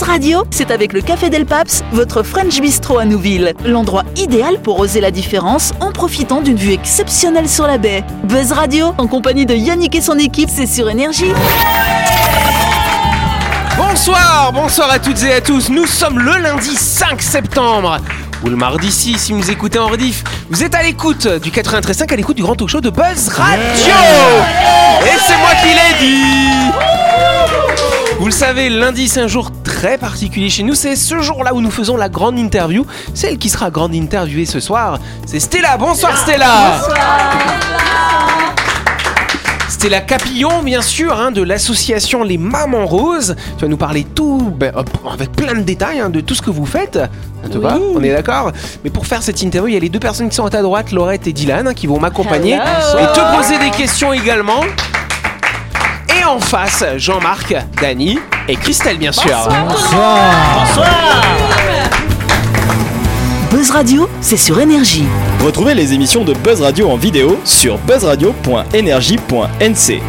Buzz Radio, c'est avec le Café Del Paps, votre French Bistro à Nouville. L'endroit idéal pour oser la différence en profitant d'une vue exceptionnelle sur la baie. Buzz Radio, en compagnie de Yannick et son équipe, c'est sur Énergie. Bonsoir, bonsoir à toutes et à tous. Nous sommes le lundi 5 septembre. Ou le mardi 6 si vous nous écoutez en rediff. Vous êtes à l'écoute du 93.5, à l'écoute du grand talk show de Buzz Radio. Et c'est moi qui l'ai dit. Vous le savez, lundi c'est un jour très particulier chez nous. C'est ce jour-là où nous faisons la grande interview. Celle qui sera grande interviewée ce soir, c'est Stella. Bonsoir Stella. Stella Capillon, bien sûr, hein, de l'association Les Mamans Roses. Tu vas nous parler tout, ben, hop, avec plein de détails hein, de tout ce que vous faites. Ça te va On est d'accord Mais pour faire cette interview, il y a les deux personnes qui sont à ta droite, Laurette et Dylan, hein, qui vont m'accompagner et te poser des questions également. Et en face, Jean-Marc, Dany et Christelle, bien sûr. Buzz Radio, c'est sur Énergie. Retrouvez les émissions de Buzz Radio en vidéo sur buzzradio.energie.nc.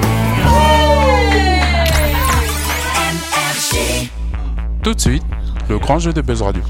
Tout de suite, le grand jeu de Buzz Radio.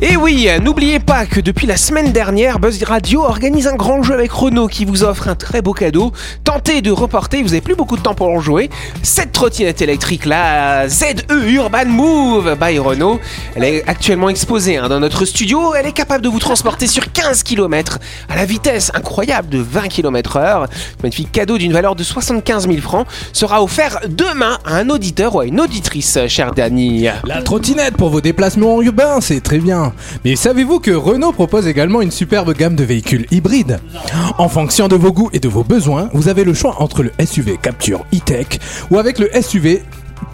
Et oui, n'oubliez pas que depuis la semaine dernière, Buzz Radio organise un grand jeu avec Renault qui vous offre un très beau cadeau. Tentez de reporter, vous n'avez plus beaucoup de temps pour en jouer. Cette trottinette électrique, la ZE Urban Move by Renault, elle est actuellement exposée hein, dans notre studio. Elle est capable de vous transporter sur 15 km à la vitesse incroyable de 20 km heure. Ce magnifique cadeau d'une valeur de 75 000 francs sera offert demain à un auditeur ou à une auditrice, cher Dany. La trottinette pour vos déplacements urbains, c'est très bien. Mais savez-vous que Renault propose également une superbe gamme de véhicules hybrides? En fonction de vos goûts et de vos besoins, vous avez le choix entre le SUV Capture e-Tech ou avec le SUV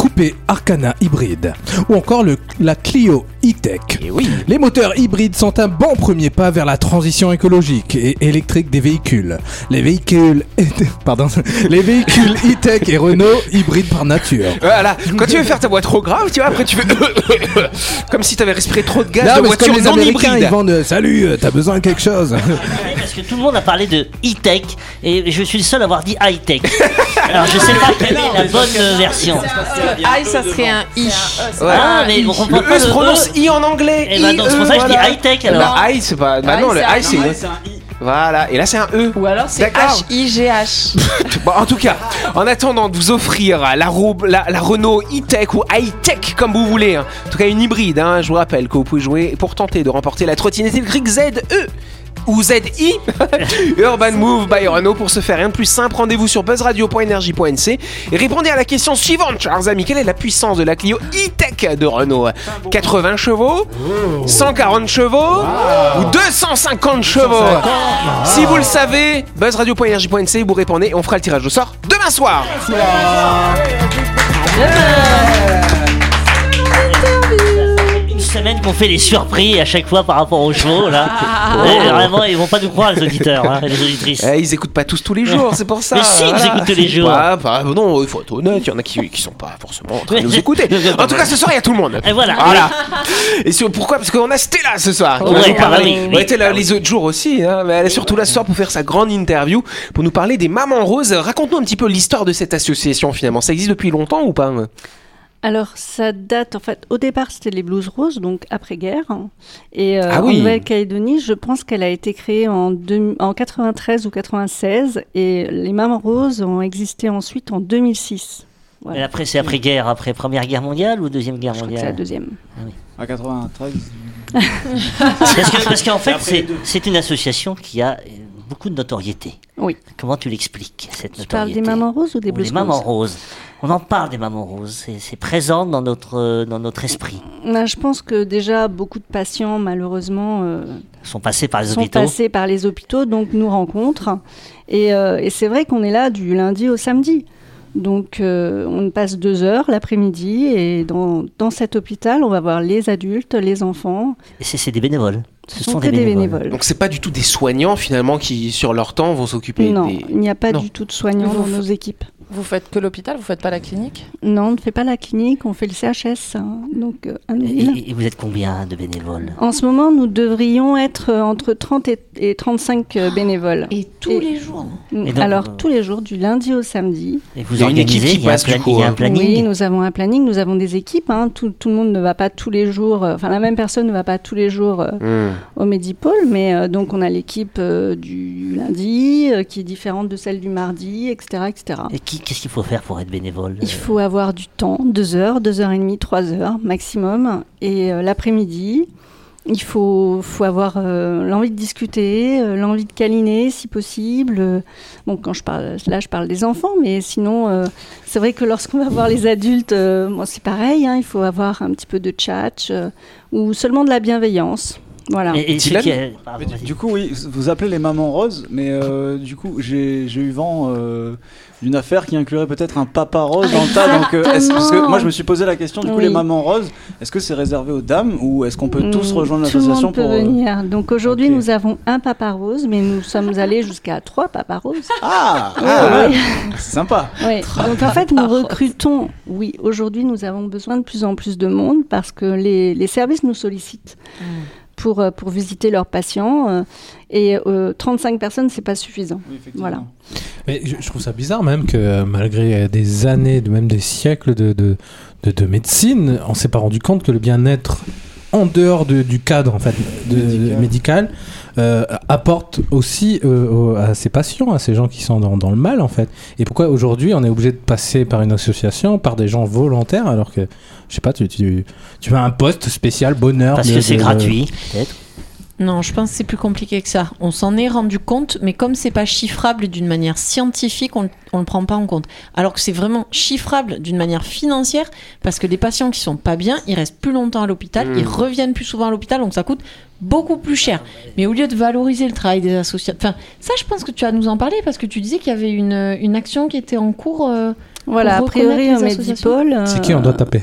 Coupé Arcana hybride ou encore le, la Clio e-Tech. Et oui. Les moteurs hybrides sont un bon premier pas vers la transition écologique et électrique des véhicules. Les véhicules, pardon, les véhicules e-Tech et Renault hybrides par nature. Voilà, quand tu veux faire ta voix trop grave, tu vois, après tu fais comme si t'avais respiré trop de gaz Non, de comme voiture les non Américains, hybride. ils vendent euh, Salut, euh, t'as besoin de quelque chose? Parce que tout le monde a parlé de e-tech et je suis le seul à avoir dit high-tech. Alors je sais pas quelle est la bonne euh, version. I, ça serait un I. Ouais. Ah, mais on comprend Le pas E se prononce E. I en anglais. Eh ben, donc, c'est pour ça que je dis high-tech, alors. Bah, I, c'est pas. Bah I, non, le c'est I, un c'est. I. Voilà, et là c'est un E. Ou alors c'est. H-I-G-H. Bon, en tout cas, en attendant de vous offrir la, roue- la, la Renault e-tech ou high-tech comme vous voulez, hein. en tout cas une hybride, hein, je vous rappelle que vous pouvez jouer pour tenter de remporter la trottinette électrique ZE ou ZI Urban Move by Renault. Pour se faire rien de plus simple. Rendez-vous sur buzzradio.energie.nc et répondez à la question suivante, chers amis. Quelle est la puissance de la Clio e-tech de Renault? 80 chevaux? 140 chevaux? Ou 250 chevaux? Si vous le savez, buzzradio.energie.nc, vous répondez. Et on fera le tirage au sort demain soir. Semaine qu'on fait les surpris à chaque fois par rapport aux chevaux là. Et vraiment, ils vont pas nous croire les auditeurs, hein, les auditrices. Eh, ils écoutent pas tous tous les jours, c'est pour ça. Mais si, ils écoutent tous les jours. Bah, bah, non, il faut être honnête, il y en a qui, qui sont pas forcément en train de nous écouter. En tout cas, ce soir, il y a tout le monde. Et voilà. Et sur- pourquoi? Parce qu'on a Stella ce soir. va Ouais, nous parler. ah oui, oui. Elle était là les autres jours aussi, hein, mais elle est surtout là ce soir pour faire sa grande interview, pour nous parler des Mamans Roses. Raconte-nous un petit peu l'histoire de cette association finalement. Ça existe depuis longtemps ou pas Alors, ça date, en fait, au départ, c'était les Blues Roses, donc après-guerre. Et euh, Ah oui. en Nouvelle-Calédonie, je pense qu'elle a été créée en, deux- en 93 ou 96, et les Mamans Roses ont existé ensuite en 2006. Et Voilà. après, c'est après-guerre, après Première Guerre mondiale ou Deuxième Guerre Je crois que c'est la mondiale deuxième. En 93. Parce que- parce qu'en fait, c'est- c'est une association qui a euh, beaucoup de notoriété. Oui. Comment tu l'expliques, cette Tu parles notoriété des Mamans Roses ou des Ou Blues Les mamans Roses. On en parle des mamans roses. C'est- présent dans notre, dans notre esprit. Ben, Je pense que déjà, beaucoup de patients, malheureusement, euh, sont passés par les sont hôpitaux. passés par les hôpitaux, donc nous rencontrent. Et, euh, et c'est vrai qu'on est là du lundi au samedi. Donc euh, on passe deux heures l'après-midi et dans, dans cet hôpital, on va voir les adultes, les enfants. Et c'est c'est des bénévoles. Ce, sont, que des bénévoles. Donc c'est pas du tout des soignants finalement qui sur leur temps vont s'occuper Non, des. il n'y a pas Non. du tout de soignants Vous dans nos équipes. Vous faites que l'hôpital, vous faites pas la clinique Non, on ne fait pas la clinique, on fait le CHS, hein, donc euh, à Et, et- vous êtes combien de bénévoles? En ce moment, nous devrions être euh, entre 30 et, et 35 euh, bénévoles. Et tous Et- les jours Et donc, Alors, euh, tous les jours, du lundi au samedi. Et vous Il y a une équipe qui passe, du coup, un hein. planning Oui, nous avons un planning, nous avons des équipes. hein. Tout, tout le monde ne va pas tous les jours, euh, enfin, la même personne ne va pas tous les jours euh, Hmm. au Medipôle, mais euh, donc on a l'équipe euh, du lundi euh, qui est différente de celle du mardi, etc. etc. Et qui- qu'est-ce qu'il faut faire pour être bénévole Il faut avoir du temps, deux heures, deux heures et demie, trois heures maximum. Et euh, l'après-midi, il faut, faut avoir euh, l'envie de discuter, euh, l'envie de câliner si possible. Euh, Bon, quand je parle, là je parle des enfants, mais sinon, euh, c'est vrai que lorsqu'on va voir les adultes, euh, bon, c'est pareil, hein, il faut avoir un petit peu de chat euh, ou seulement de la bienveillance. Voilà. Et, et Dylan qui a- pardon, du, coup, oui, vous appelez les mamans roses, mais euh, du coup, j'ai j'ai eu vent euh, d'une affaire qui inclurait peut-être un papa rose dans le tas. Donc, euh, est-ce- parce que moi, je me suis posé la question, du coup, Oui. les mamans roses, est-ce que c'est réservé aux dames ou est-ce qu'on peut tous Mm, rejoindre Tout le l'association monde peut pour. euh, venir. Donc aujourd'hui, ok. nous avons un papa rose, mais nous sommes allés jusqu'à trois papas roses. Ah, Oui, ah, oui. C'est sympa. Donc en fait, nous recrutons. Oui, aujourd'hui, nous avons besoin de plus en plus de monde parce que les, les services nous sollicitent pour, euh, pour visiter leurs patients. euh, et euh, 35 personnes, c'est pas suffisant. Oui. Voilà. Mais je, je trouve ça bizarre même que euh, malgré des années, de, même des siècles de, de, de, de médecine, on s'est pas rendu compte que le bien-être en dehors de- du cadre en fait de- Médical. médical euh, apporte aussi euh, à ses patients, à ces gens qui sont dans, dans le mal en fait. Et pourquoi aujourd'hui on est obligé de passer par une association, par des gens volontaires alors que je sais pas, tu, tu, tu as un poste spécial bonheur. Parce de- que c'est gratuit, peut-être. Non, je pense que c'est plus compliqué que ça. On s'en est rendu compte, mais comme c'est pas chiffrable d'une manière scientifique, on, on le prend pas en compte. Alors que c'est vraiment chiffrable d'une manière financière, parce que les patients qui sont pas bien, ils restent plus longtemps à l'hôpital, ils reviennent plus souvent à l'hôpital, donc ça coûte beaucoup plus cher. Mais au lieu de valoriser le travail des associations, enfin, ça, je pense que tu vas nous en parler parce que tu disais qu'il y avait une, une action qui était en cours. euh, Voilà, a priori, reconnaître au les associations. Medipôle. C'est qui on euh, doit taper?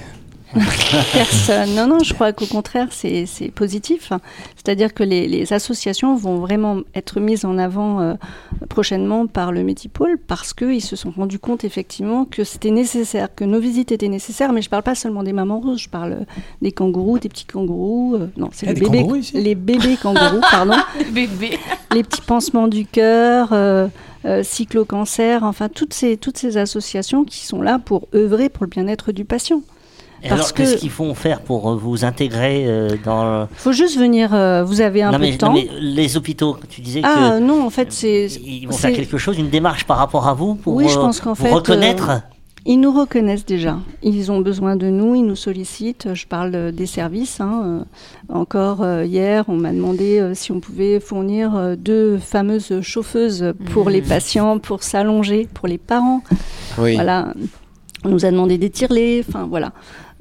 Personne. Non, non, je crois qu'au contraire, c'est positif. C'est-à-dire que les, les associations vont vraiment être mises en avant euh, prochainement par le Médipôle parce qu'ils se sont rendus compte effectivement que c'était nécessaire, que nos visites étaient nécessaires. Mais je parle pas seulement des mamans roses, je parle des kangourous, des petits kangourous. euh, non, c'est a les bébés, kangourous les bébés kangourous, pardon. Bébé. les petits pansements du cœur, euh, euh, cyclo-cancer, enfin toutes ces, toutes ces associations qui sont là pour œuvrer pour le bien-être du patient. Et Parce alors, qu'est-ce que- qu'ils font faire pour euh, vous intégrer euh, dans. Il faut juste venir, euh, vous avez un non, peu mais, de temps. non, mais les hôpitaux, tu disais ah que. non, en fait, c'est... Ils vont c'est- faire quelque chose, une démarche par rapport à vous pour Oui, je pense qu'en vous fait, reconnaître. euh, Ils nous reconnaissent déjà. Ils ont besoin de nous, ils nous sollicitent. Je parle des services. hein, Encore euh, hier, on m'a demandé euh, si on pouvait fournir euh, deux fameuses chauffeuses pour les patients, pour s'allonger, pour les parents. Oui. Voilà. On nous a demandé des tirelets. Enfin, voilà.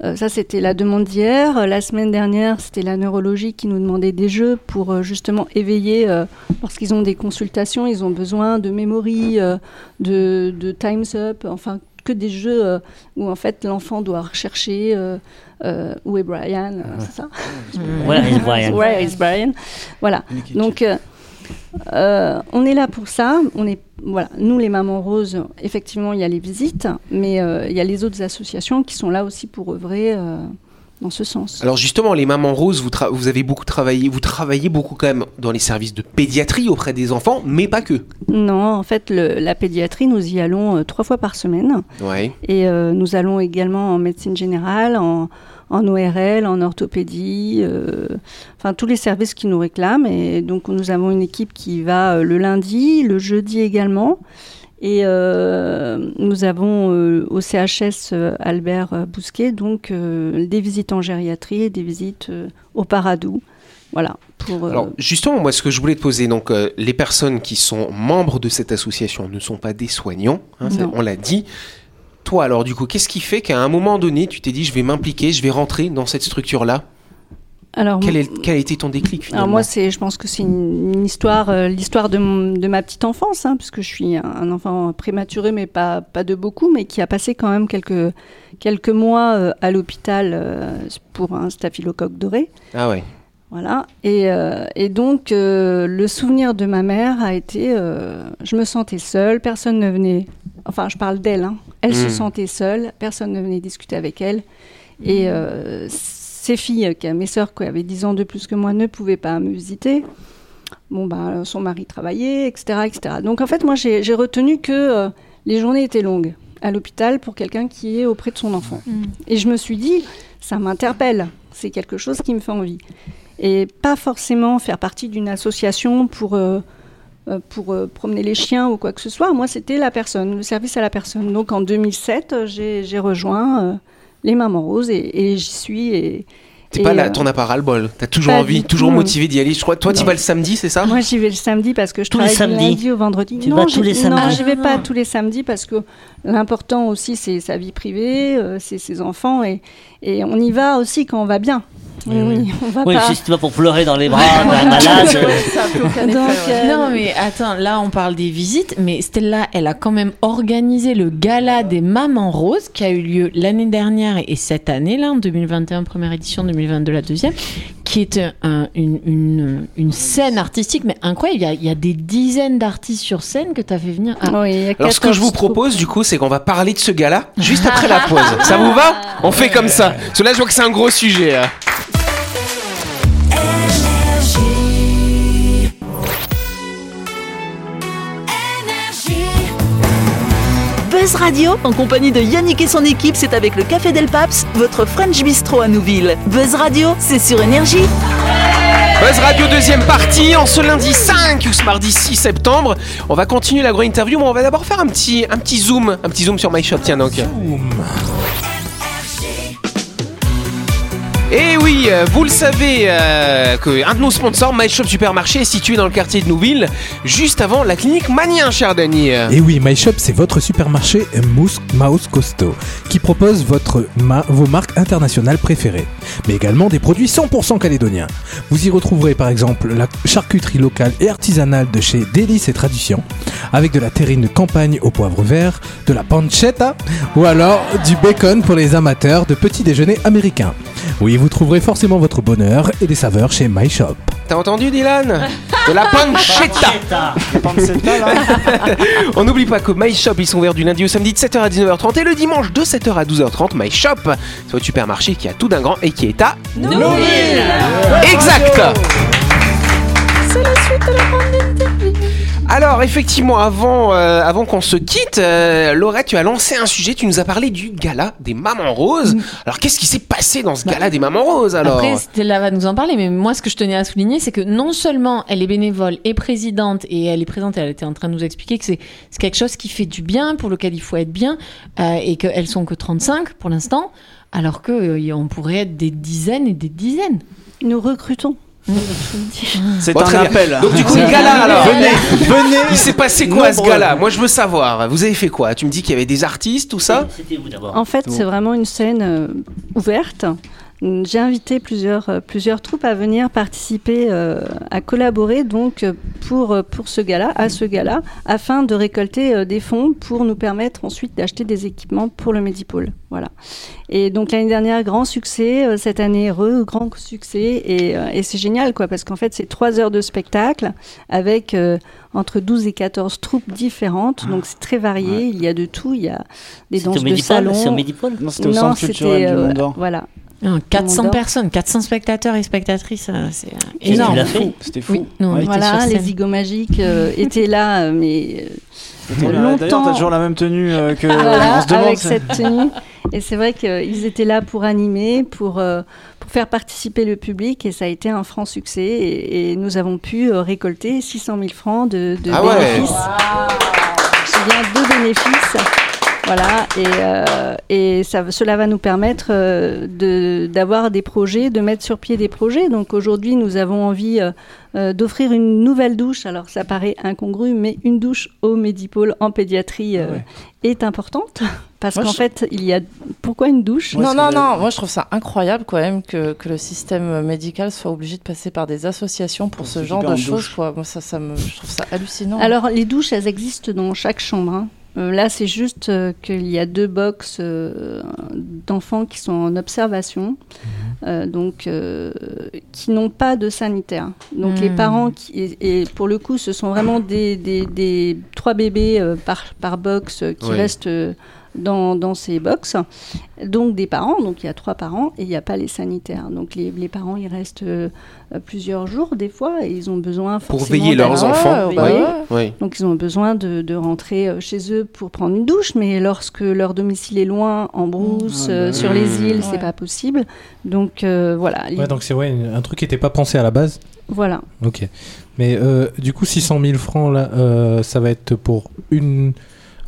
Euh, ça, c'était la demande d'hier. Euh, La semaine dernière, c'était la neurologie qui nous demandait des jeux pour euh, justement éveiller. euh, lorsqu'ils ont des consultations, ils ont besoin de memory, euh, de, de Time's Up, enfin que des jeux euh, où en fait l'enfant doit rechercher euh, euh, où est Brian, euh, c'est ça Where is Brian Where is Brian? Voilà. Donc, euh, on est là pour ça. On est, voilà, nous, les Mamans Roses, effectivement, il y a les visites, mais euh, il y a les autres associations qui sont là aussi pour œuvrer euh, dans ce sens. Alors justement, les mamans roses, vous, avez beaucoup travaillé, vous travaillez beaucoup quand même dans les services de pédiatrie auprès des enfants, mais pas que. Non, en fait, le- la pédiatrie, nous y allons trois fois par semaine. Ouais. Et nous allons également en médecine générale, en, en ORL, en orthopédie, euh, enfin tous les services qui nous réclament. Et donc nous avons une équipe qui va euh, le lundi, le jeudi également. Et euh, nous avons euh, au CHS Albert Bousquet donc des visites en gériatrie et des visites au Paradou. Voilà. Pour, euh, Alors justement, moi, ce que je voulais te poser, donc euh, les personnes qui sont membres de cette association ne sont pas des soignants, hein, ça, on l'a dit. Toi, alors du coup, qu'est-ce qui fait qu'à un moment donné, tu t'es dit, je vais m'impliquer, je vais rentrer dans cette structure-là alors, quel, est- quel a été ton déclic finalement Alors moi, c'est, je pense que c'est une, une histoire, euh, l'histoire de, ma petite enfance, hein, puisque je suis un, enfant prématuré, mais pas, pas de beaucoup, mais qui a passé quand même quelques, quelques mois euh, à l'hôpital euh, pour un staphylocoque doré. Ah ouais. Voilà. Et, et donc, le souvenir de ma mère a été, je me sentais seule, personne ne venait enfin, je parle d'elle, hein. elle se Mm. sentait seule, personne ne venait discuter avec elle. Et euh, ses filles, qui, mes sœurs qui avaient 10 ans de plus que moi, ne pouvaient pas me visiter. Bon, ben, son mari travaillait, etc. etc. Donc, en fait, moi, j'ai retenu que euh, les journées étaient longues à l'hôpital pour quelqu'un qui est auprès de son enfant. Et je me suis dit, ça m'interpelle, c'est quelque chose qui me fait envie. Et pas forcément faire partie d'une association pour, euh, euh, pour euh, promener les chiens ou quoi que ce soit. Moi, c'était la personne, le service à la personne. Donc en 2007, euh, j'ai j'ai rejoint euh, les Mamans Roses et, et j'y suis. Et, T'es et, pas là, euh, t'en as pas ras le bol. T'as toujours envie, du toujours tout, motivé d'y aller. Je crois, toi, tu vas le samedi, c'est ça? Moi, j'y vais le samedi parce que je Tous les travaille du samedis. lundi au vendredi. Tu non, vas tous les Non, samedis. j'y vais pas tous les samedis parce que l'important aussi, c'est sa vie privée, euh, c'est ses enfants et, et on y va aussi quand on va bien. Oui, on va Oui, pas. si tu vas pour pleurer dans les bras d'un malade. euh, Donc, euh, Non, mais attends, là on parle des visites, mais Stella, elle a quand même organisé le gala des Mamans Roses qui a eu lieu l'année dernière et cette année, là, en 2021, première édition, 2022, la deuxième, qui est un- une, une, une scène artistique, mais incroyable. Il y a, il y a des dizaines d'artistes sur scène que tu as fait venir. Ah, oui, il y a Alors, ce que 14 je vous propose, du coup, c'est qu'on va parler de ce gars-là juste après la pause. Ça vous va? On fait comme ça. Parce que là, je vois que c'est un gros sujet. là. Buzz Radio, en compagnie de Yannick et son équipe, c'est avec le Café Del Paps, votre French Bistro à Nouville. Buzz Radio, c'est sur Énergie. Buzz Radio deuxième partie en ce lundi 5 ou ce mardi 6 septembre. On va continuer la grande interview, mais on va d'abord faire un petit, un petit zoom, un petit zoom sur MyShop. Tiens donc. Et oui, euh, vous le savez, euh, que un de nos sponsors, MyShop Supermarché, est situé dans le quartier de Nouville, juste avant la clinique Manien, cher Denis. Et oui, MyShop, c'est votre supermarché Mousse Mouse Costaud qui propose vos marques internationales préférées, mais également des produits 100% calédoniens. Vous y retrouverez par exemple la charcuterie locale et artisanale de chez Délices et Traditions, avec de la terrine de campagne au poivre vert, de la pancetta ou alors du bacon pour les amateurs de petits déjeuners américains. Oui, vous trouverez forcément votre bonheur et des saveurs chez MyShop. T'as entendu, Dylan? De la pancetta. La On n'oublie pas que MyShop, ils sont ouverts du lundi au samedi de 7h à 19h30 et le dimanche de 7h à 12h30. MyShop, c'est votre supermarché qui a tout d'un grand et qui est à Nouville. Exact Alors effectivement, avant, euh, avant qu'on se quitte, euh, Laurette, tu as lancé un sujet, tu nous as parlé du gala des mamans roses. Alors qu'est-ce qui s'est passé dans ce gala des mamans roses alors? Après, Stella va nous en parler, mais moi, ce que je tenais à souligner, c'est que non seulement elle est bénévole et présidente, et elle est présente, elle était en train de nous expliquer que c'est c'est quelque chose qui fait du bien, pour lequel il faut être bien, euh, et qu'elles sont que 35 pour l'instant, alors qu'on pourrait être des dizaines et des dizaines. Nous recrutons. C'est Bon, un très bien. appel. Donc du coup, le gala alors Venez, venez. Il s'est passé quoi à ce gala? Moi je veux savoir. Vous avez fait quoi? Tu me dis qu'il y avait des artistes, tout ça? C'était où d'abord En fait, c'est vraiment une scène euh, ouverte. J'ai invité plusieurs, euh, plusieurs troupes à venir participer, euh, à collaborer donc euh, pour, euh, pour ce gala, à ce gala, afin de récolter euh, des fonds pour nous permettre ensuite d'acheter des équipements pour le Medipôle. Voilà. Et donc l'année dernière, grand succès, euh, cette année, heureux, grand succès, et, euh, et c'est génial quoi, parce qu'en fait c'est trois heures de spectacle avec euh, entre 12 et 14 troupes différentes, donc c'est très varié, il y a de tout, il y a des C'était au danses de salon. C'est au Médipôle Non, c'était au Non, centre culturel c'était, du Mont d'Or. Voilà. Ah, 400 Monde d'Or. personnes, 400 spectateurs et spectatrices, euh, c'est euh, énorme. C'était fou. Oui, nous, on Ouais. était Voilà, les scène. zygomatiques euh, étaient là, mais euh, longtemps. D'ailleurs, t'as toujours la même tenue euh, que. voilà, on se demande. avec cette tenue. Et c'est vrai qu'ils étaient là pour animer, pour, euh, pour faire participer le public, et ça a été un franc succès. Et, et nous avons pu euh, récolter 600 000 francs de, de Ah ouais. bénéfices. C'est bien deux bénéfices. Voilà, et, euh, et ça, cela va nous permettre euh, de- d'avoir des projets, de mettre sur pied des projets. Donc aujourd'hui, nous avons envie euh, d'offrir une nouvelle douche. Alors ça paraît incongru, mais une douche au Médipôle en pédiatrie euh, Ouais. est importante. Parce qu'en je- fait, il y a. Pourquoi une douche? Non, non, non, moi je trouve ça incroyable quand même que, que le système médical soit obligé de passer par des associations pour ce genre en de choses. Quoi. Moi, ça, ça me, je trouve ça hallucinant. Alors, les douches, elles existent dans chaque chambre. hein. Euh, là, c'est juste euh, qu'il y a deux box euh, d'enfants qui sont en observation. euh, donc euh, qui n'ont pas de sanitaire. Donc les Hmm. parents, qui, et, et pour le coup, ce sont vraiment des, des, des trois bébés euh, par, par box euh, qui restent euh, dans, dans ces box. Donc des parents, donc il y a trois parents et il n'y a pas les sanitaires. Donc les, les parents, ils restent euh, euh, plusieurs jours des fois et ils ont besoin Pour veiller leurs enfants. veiller. Ouais. Ouais. Donc ils ont besoin de, de rentrer euh, chez eux pour prendre une douche, mais lorsque leur domicile est loin, en brousse, Ah, bah euh, sur les îles, c'est Ouais. pas possible. Donc euh, voilà. Ouais, donc c'est ouais, un truc qui n'était pas pensé à la base. Voilà. Ok. Mais euh, du coup, 600 000 francs, là, euh, ça va être pour une.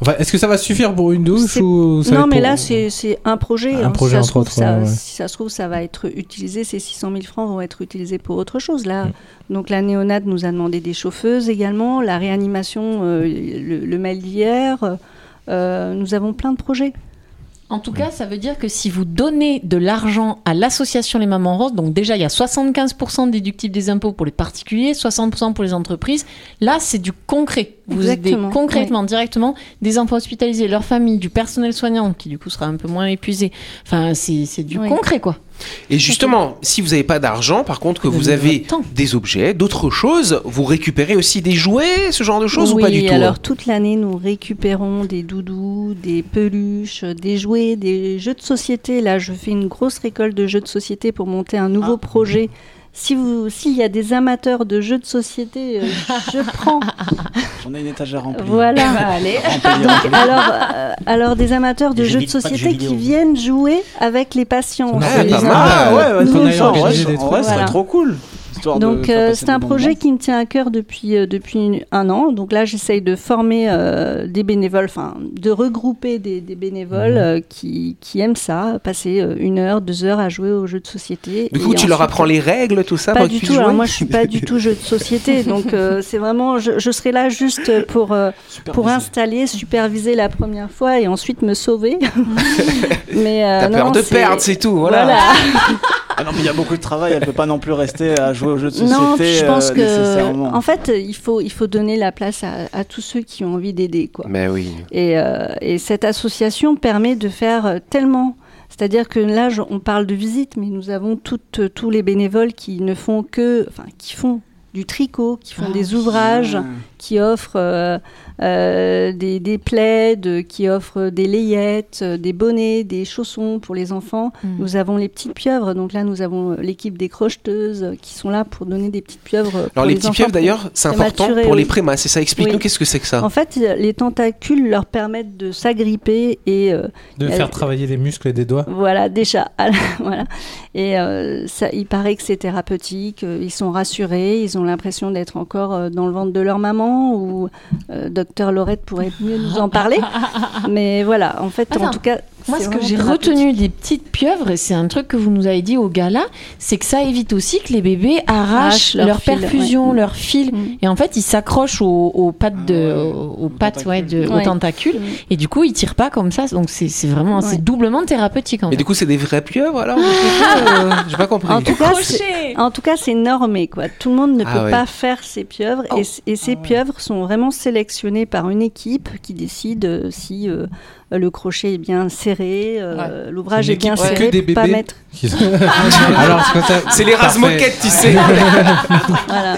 Enfin, est-ce que ça va suffire pour une douche ou ça Non, mais pour- là, c'est un projet. Un hein. projet, si, ça trouve, autres, ça, ouais, si ça se trouve, ça va être utilisé. Ces 600 000 francs vont être utilisés pour autre chose. Là, Mm. donc la néonate nous a demandé des chauffeuses également, la réanimation, euh, le, le mail d'hier. euh, nous avons plein de projets. En tout cas, ça veut dire que si vous donnez de l'argent à l'association Les Mamans Roses, donc déjà il y a 75% déductibles des impôts pour les particuliers, 60% pour les entreprises, là c'est du concret. Vous aidez concrètement, directement des enfants hospitalisés, leurs familles, du personnel soignant qui du coup sera un peu moins épuisé. Enfin, c'est c'est du Oui. concret quoi. Et justement, si vous n'avez pas d'argent, par contre, que Vous vous avez des objets, d'autres choses, vous récupérez aussi des jouets, ce genre de choses oui, ou pas du tout alors hein toute l'année, nous récupérons des doudous, des peluches, des jouets, des jeux de société. Là, je fais une grosse récolte de jeux de société pour monter un nouveau projet. Si vous, s'il y a des amateurs de jeux de société, euh, je prends. J'en ai une étagère remplie. Voilà. Donc, remplie. alors, euh, alors des amateurs de jeux de société jeux qui viennent jouer avec les patients. Ah. Ah ouais, ouais, Nous, ça, serait trop cool. Histoire de Donc euh, c'est un projet qui me tient à cœur depuis, euh, depuis un an. Donc là, j'essaye de former euh, des bénévoles, enfin de regrouper des, des bénévoles Mhm. qui, qui aiment ça, passer une heure, deux heures à jouer aux jeux de société. Du coup, tu leur apprends les règles, tout ça Pas du tout. Alors moi, je suis pas du tout jeu de société. Donc c'est vraiment, je, je serai là juste pour pour installer, superviser la première fois et ensuite me sauver. Mais euh, T'as non, peur de perdre, c'est tout. Voilà. Voilà. Ah non, mais il y a beaucoup de travail, elle peut pas non plus rester à jouer aux jeux de société. Non, je pense euh, que en fait, il faut il faut donner la place à, à tous ceux qui ont envie d'aider quoi. Mais oui. Et, euh, et cette association permet de faire euh, tellement. C'est-à-dire que là, on parle de visite, mais nous avons toutes, euh, tous les bénévoles qui ne font que, enfin, qui font du tricot, qui font Ah des ouvrages, qui offrent euh, euh, des, des plaids, qui offrent des layettes, euh, des bonnets, des chaussons pour les enfants. Mm. Nous avons les petites pieuvres, donc là nous avons euh, l'équipe des crocheteuses qui sont là pour donner des petites pieuvres. euh, pour Alors les petits enfants pieuvres d'ailleurs, c'est important pour les prémas, c'est ça. Explique-nous Oui. qu'est-ce que c'est que ça? En fait, les tentacules leur permettent de s'agripper et euh, De faire travailler les muscles des doigts. voilà, déjà. voilà. Et euh, ça, il paraît que c'est thérapeutique. Ils sont rassurés. Ils ont l'impression d'être encore dans le ventre de leur maman. Ou euh, docteur Laurette pourrait mieux nous en parler. Mais voilà, en fait, en tout cas. Moi, ce que j'ai retenu des petites pieuvres, et c'est un truc que vous nous avez dit au gala, c'est que ça évite aussi que les bébés arrachent Arrachent leur leur, fil, perfusion, ouais. leur fil, Mm. et en fait, ils s'accrochent aux, aux pattes de, Ah ouais, aux, aux pattes, ouais, de, tentacules. aux tentacules, Mm. et du coup, ils tirent pas comme ça. Donc c'est vraiment, Ouais. c'est doublement thérapeutique en Mais fait. du coup, c'est des vrais pieuvres alors euh, J'ai pas compris. En tout cas, c'est- En tout cas, c'est normé. Quoi. Tout le monde ne Ah peut ouais. pas faire ces pieuvres. Oh. Et, c- et ces pieuvres sont vraiment sélectionnées par une équipe qui décide euh, si euh, le crochet est bien serré, euh, l'ouvrage est, bien équipe que serré des pour pas bébés. mettre. C'est les Parfait. moquettes, tu sais. Voilà.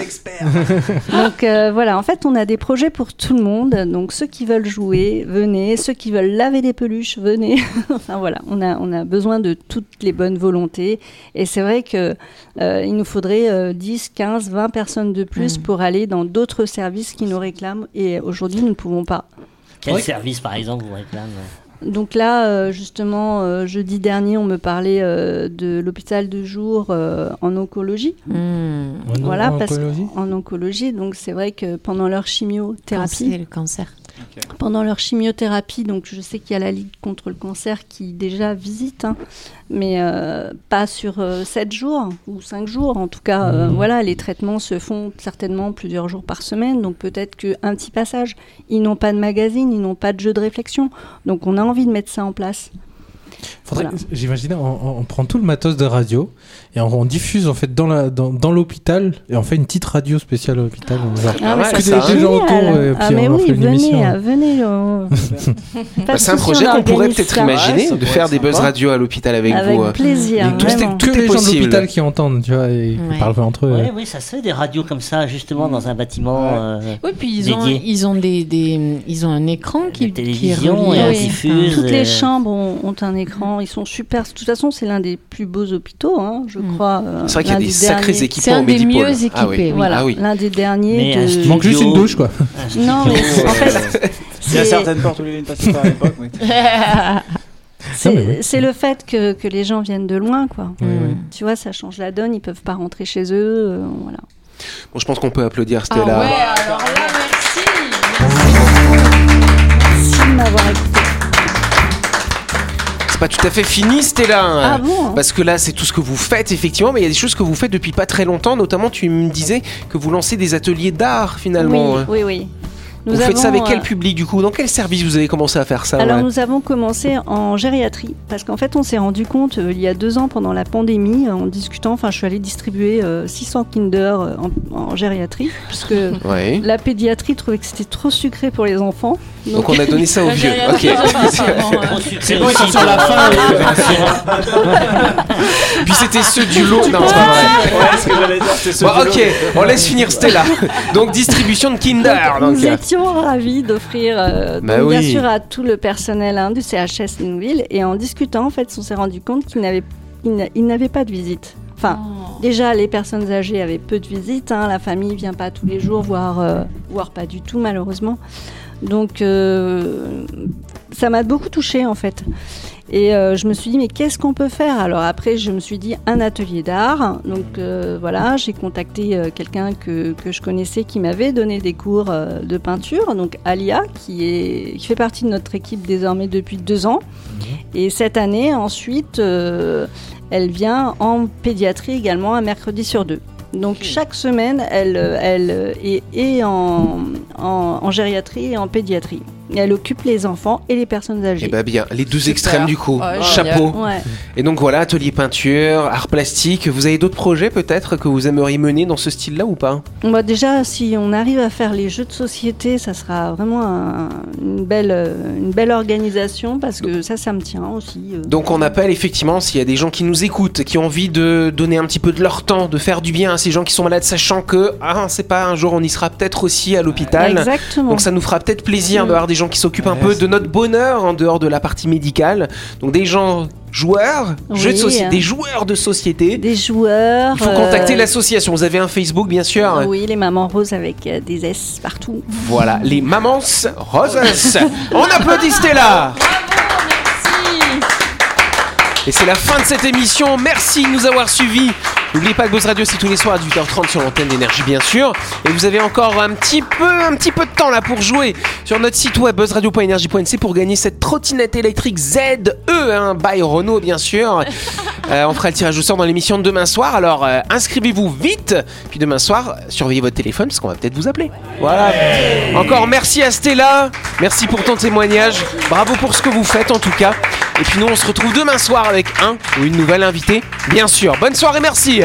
Donc euh, voilà, en fait, on a des projets pour tout le monde. Donc ceux qui veulent jouer, venez. Ceux qui veulent laver des peluches, venez. enfin voilà, on a, on a besoin de toutes les bonnes volontés. Et c'est vrai que euh, il nous faudrait euh, 10, 15, 20 personnes de plus Mm. pour aller dans d'autres services qui nous réclament. Et aujourd'hui, nous ne pouvons pas. Quel service, par exemple, vous réclame Donc là, euh, justement, euh, jeudi dernier, on me parlait euh, de l'hôpital de jour euh, en oncologie. Mm. En- Voilà, en parce oncologie? en oncologie, donc c'est vrai que pendant leur chimiothérapie, Cancer, le cancer. Pendant leur chimiothérapie, donc je sais qu'il y a la Ligue contre le cancer qui déjà visite, hein, mais euh, pas sur 7 jours ou 5 jours. En tout cas, euh, Mhm. voilà, les traitements se font certainement plusieurs jours par semaine, donc peut-être qu'un petit passage. Ils n'ont pas de magazine, ils n'ont pas de jeu de réflexion, donc on a envie de mettre ça en place. Voilà. J'imaginais, on, prend tout le matos de radio et on, on diffuse en fait dans la dans, dans l'hôpital et on fait une petite radio spéciale à l'hôpital. Ah, mais mal, ça, des, gens autour et puis ah, mais on oui, fait une venez, émission. euh, venez. Bah, c'est un projet on qu'on pourrait peut-être imaginer Ouais, de faire des buzz radio à l'hôpital avec, Avec vous. euh. plaisir, tout est- vraiment. tout que est les gens de possible. l'hôpital qui entendent, tu vois, et Ouais. qui parlent entre eux. Oui, oui, ça se fait des radios comme ça, justement, dans un bâtiment. euh, Oui, puis ils ont, ils ont des, des- ils ont un écran qui, qui et Oui. diffuse. Toutes les chambres ont un écran, ils sont super. De toute façon, c'est l'un des plus beaux hôpitaux, hein, je Mm. crois. euh, C'est vrai qu'il y a des des sacrés derniers. équipements C'est un des mieux Ah oui. équipés. Voilà, Ah oui. l'un des derniers. Mais un de- studio- Il manque juste une douche, quoi. un Non, mais en fait, euh, Il y a c'est- certaines portes où les lignes passaient par l'époque. oui. c'est oui. le fait que, que les gens viennent de loin, quoi. Oui, oui. Tu vois, ça change la donne, ils peuvent pas rentrer chez eux, euh, voilà. Bon, je pense qu'on peut applaudir Ah Stella. ouais, alors là, merci. Merci de m'avoir écouté. Pas tout à fait fini, Stella. hein. Ah bon Parce que là, c'est tout ce que vous faites, effectivement, mais il y a des choses que vous faites depuis pas très longtemps. Notamment, tu me disais que vous lancez des ateliers d'art, finalement. Oui, hein. oui, Vous faites ça avec quel euh, public, du coup? Dans quel service vous avez commencé à faire ça? Alors ouais nous avons commencé en gériatrie parce qu'en fait on s'est rendu compte euh, il y a deux ans pendant la pandémie euh, en discutant, enfin je suis allée distribuer euh, 600 Kinder en, en gériatrie puisque Ouais. la pédiatrie trouvait que c'était trop sucré pour les enfants. Donc on a donné ça aux vieux. Ok. C'est bon, ils sont sur la fin. Puis c'était ceux du lot. Non, c'est pas vrai. Ouais, ce que j'allais dire, c'était ce Bon, ok, on laisse finir Stella. Donc distribution de Kinder. Donc, Donc, nous euh, étions ravis d'offrir, euh, Bah donc, bien oui. sûr, à tout le personnel hein, du CHS Nouville. Et en discutant, en fait, on s'est rendu compte qu'ils n'avaient ils n'a- ils n'avaient pas de visite. Enfin, déjà, les personnes âgées avaient peu de visites. hein, la famille vient pas tous les jours, voire, euh, voire pas du tout, malheureusement. Donc, euh, ça m'a beaucoup touchée, en fait. Et euh, je me suis dit, mais qu'est-ce qu'on peut faire? Alors après, je me suis dit, un atelier d'art. Donc euh, voilà, j'ai contacté euh, quelqu'un que, que je connaissais qui m'avait donné des cours de peinture, donc Alia, qui, est, qui fait partie de notre équipe désormais depuis deux ans. Et cette année, ensuite, elle vient en pédiatrie également un mercredi sur deux. Donc chaque semaine, elle, elle est, est en, en, en gériatrie et en pédiatrie. Et elle occupe les enfants et les personnes âgées. Eh ben bien, les deux Super. extrêmes du coup. Ouais, Chapeau. Ouais. Et donc voilà, atelier peinture, art plastique. Vous avez d'autres projets peut-être que vous aimeriez mener dans ce style-là ou pas? Moi déjà, si on arrive à faire les jeux de société, ça sera vraiment un- une, belle, une belle organisation parce que ça, ça me tient aussi. euh. Donc on appelle effectivement s'il y a des gens qui nous écoutent, qui ont envie de donner un petit peu de leur temps, de faire du bien à ces gens qui sont malades, sachant que ah c'est pas un jour on y sera peut-être aussi à l'hôpital. Exactement. Donc ça nous fera peut-être plaisir Mm. d'avoir des gens qui s'occupent un peu de notre bonheur en dehors de la partie médicale. Donc des gens joueurs, jeux de société, hein. des joueurs de société. Des joueurs. Il faut euh, contacter l'association. Vous avez un Facebook bien sûr. Oui, les mamans roses avec euh, des S partout. Voilà, les mamans roses. On applaudit Stella. Et c'est la fin de cette émission. Merci de nous avoir suivis. N'oubliez pas que Buzz Radio, c'est tous les soirs à 18h30 sur l'antenne d'énergie, bien sûr. Et vous avez encore un petit peu, un petit peu de temps là pour jouer sur notre site web buzzradio.energie.nc pour gagner cette trottinette électrique ZE, hein, by Renault, bien sûr. Euh, on fera le tirage au sort dans l'émission de demain soir. Alors euh, inscrivez-vous vite. Puis demain soir, surveillez votre téléphone parce qu'on va peut-être vous appeler. Voilà. Encore merci à Stella. Merci pour ton témoignage. Bravo pour ce que vous faites en tout cas. Et puis nous, on se retrouve demain soir avec un ou une nouvelle invitée. Bien sûr. Bonne soirée, merci.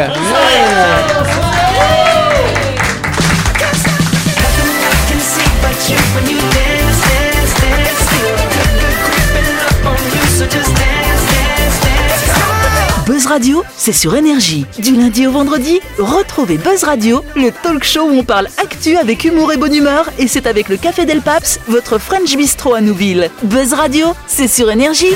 Buzz Radio, c'est sur énergie. Du lundi au vendredi, retrouvez Buzz Radio, le talk show où on parle actu avec humour et bonne humeur, et c'est avec le Café Del Paps, votre French Bistro à Nouville. Buzz Radio, c'est sur énergie.